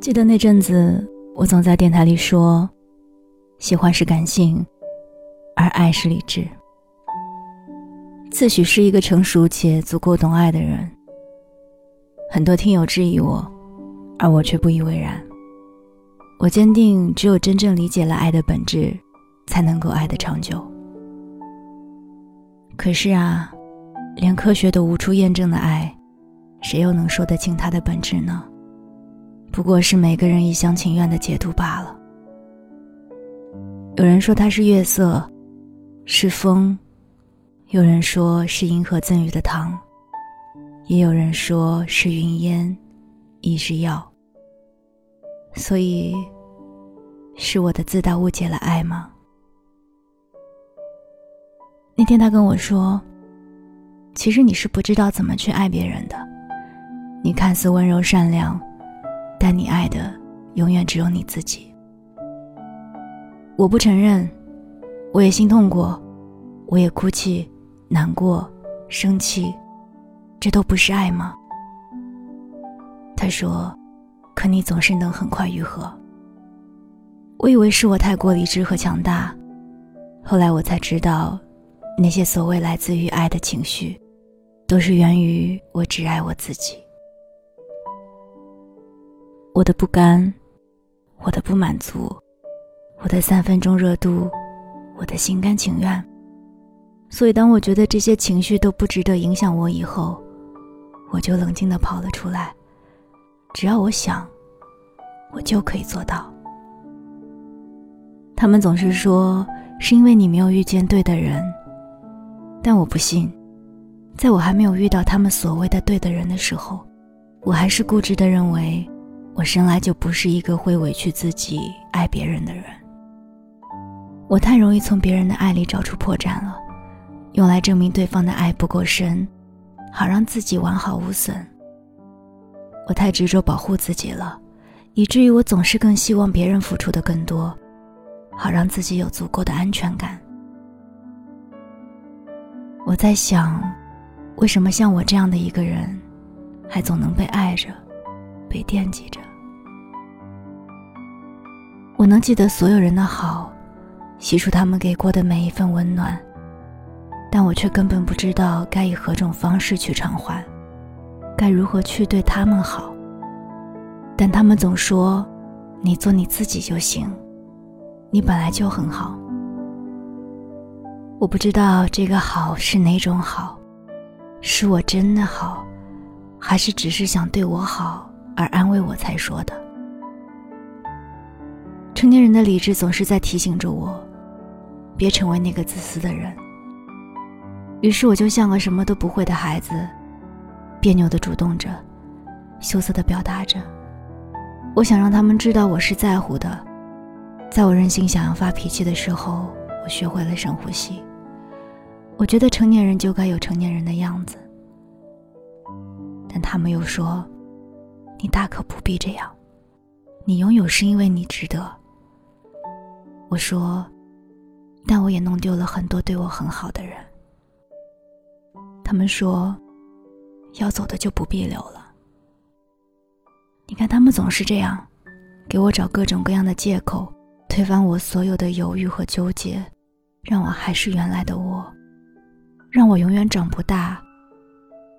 记得那阵子，我总在电台里说，喜欢是感性，而爱是理智。自诩是一个成熟且足够懂爱的人，很多听友质疑我，而我却不以为然。我坚定，只有真正理解了爱的本质，才能够爱得长久。可是啊，连科学都无处验证的爱，谁又能说得清它的本质呢？不过是每个人一厢情愿的解读罢了。有人说它是月色，是风；有人说是银河赠予的糖；也有人说是云烟，亦是药。所以，是我的自大误解了爱吗？那天他跟我说：“其实你是不知道怎么去爱别人的，你看似温柔善良。”但你爱的永远只有你自己。我不承认，我也心痛过，我也哭泣、难过、生气，这都不是爱吗？他说：“可你总是能很快愈合。”我以为是我太过理智和强大，后来我才知道，那些所谓来自于爱的情绪，都是源于我只爱我自己。我的不甘，我的不满足，我的三分钟热度，我的心甘情愿。所以，当我觉得这些情绪都不值得影响我以后，我就冷静的跑了出来。只要我想，我就可以做到。他们总是说是因为你没有遇见对的人，但我不信。在我还没有遇到他们所谓的对的人的时候，我还是固执的认为。我生来就不是一个会委屈自己爱别人的人。我太容易从别人的爱里找出破绽了，用来证明对方的爱不够深，好让自己完好无损。我太执着保护自己了，以至于我总是更希望别人付出的更多，好让自己有足够的安全感。我在想，为什么像我这样的一个人，还总能被爱着，被惦记着？我能记得所有人的好，细数他们给过的每一份温暖，但我却根本不知道该以何种方式去偿还，该如何去对他们好。但他们总说：“你做你自己就行，你本来就很好。”我不知道这个好是哪种好，是我真的好，还是只是想对我好而安慰我才说的。成年人的理智总是在提醒着我，别成为那个自私的人。于是我就像个什么都不会的孩子，别扭的主动着，羞涩的表达着。我想让他们知道我是在乎的。在我任性想要发脾气的时候，我学会了深呼吸。我觉得成年人就该有成年人的样子。但他们又说：“你大可不必这样，你拥有是因为你值得。”我说，但我也弄丢了很多对我很好的人。他们说，要走的就不必留了。你看，他们总是这样，给我找各种各样的借口，推翻我所有的犹豫和纠结，让我还是原来的我，让我永远长不大，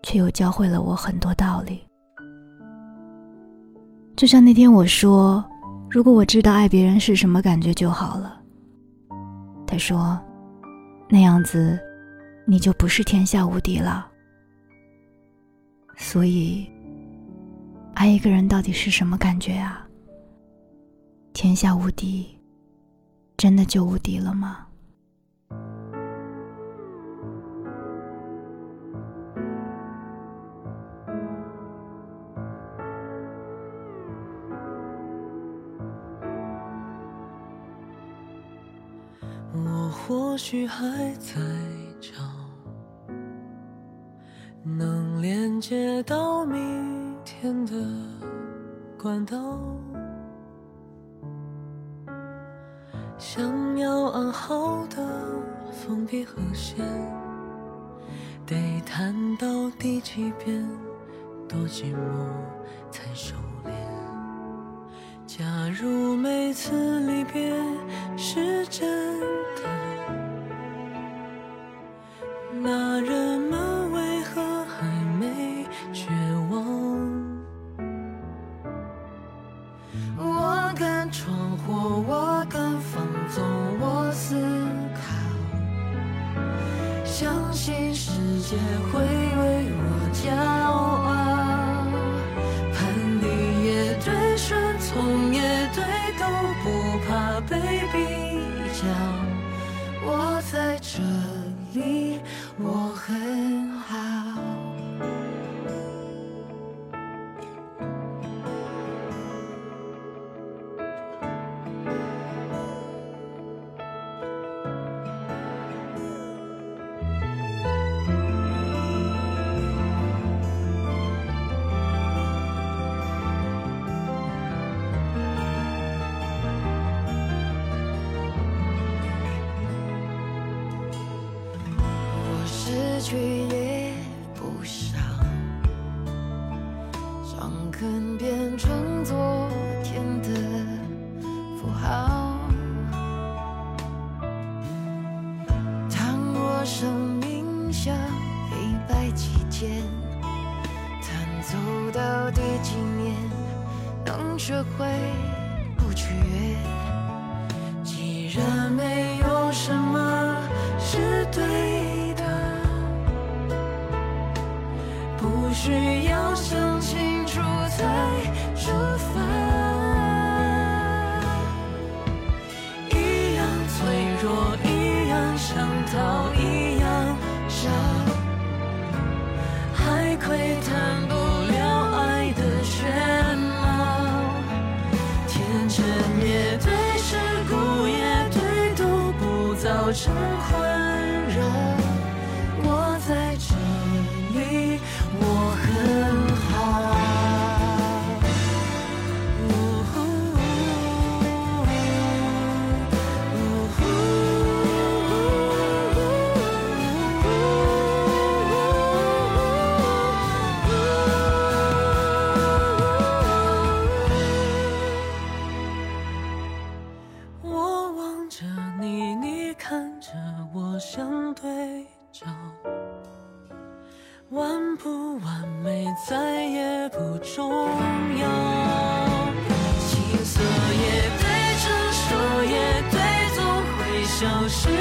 却又教会了我很多道理。就像那天我说。如果我知道爱别人是什么感觉就好了。他说：“那样子，你就不是天下无敌了。”所以，爱一个人到底是什么感觉啊？天下无敌，真的就无敌了吗？或许还在找能连接到明天的管道，想要安好的封闭和弦，得弹到第几遍，多寂寞才收敛。假如每次离别是真的，那人们为何还没绝望？我敢闯祸，我敢放纵，我思考，相信世界会为我骄伤痕变成昨天的符号。当我生命像黑白棋间，弹奏到第几年，能学会不取悦。既然没有什么是对的，不需要想清楚再出发。一样脆弱，一样想逃，一样傻，还窥探不了爱的全貌。天真也对，世故也对，都不造成是。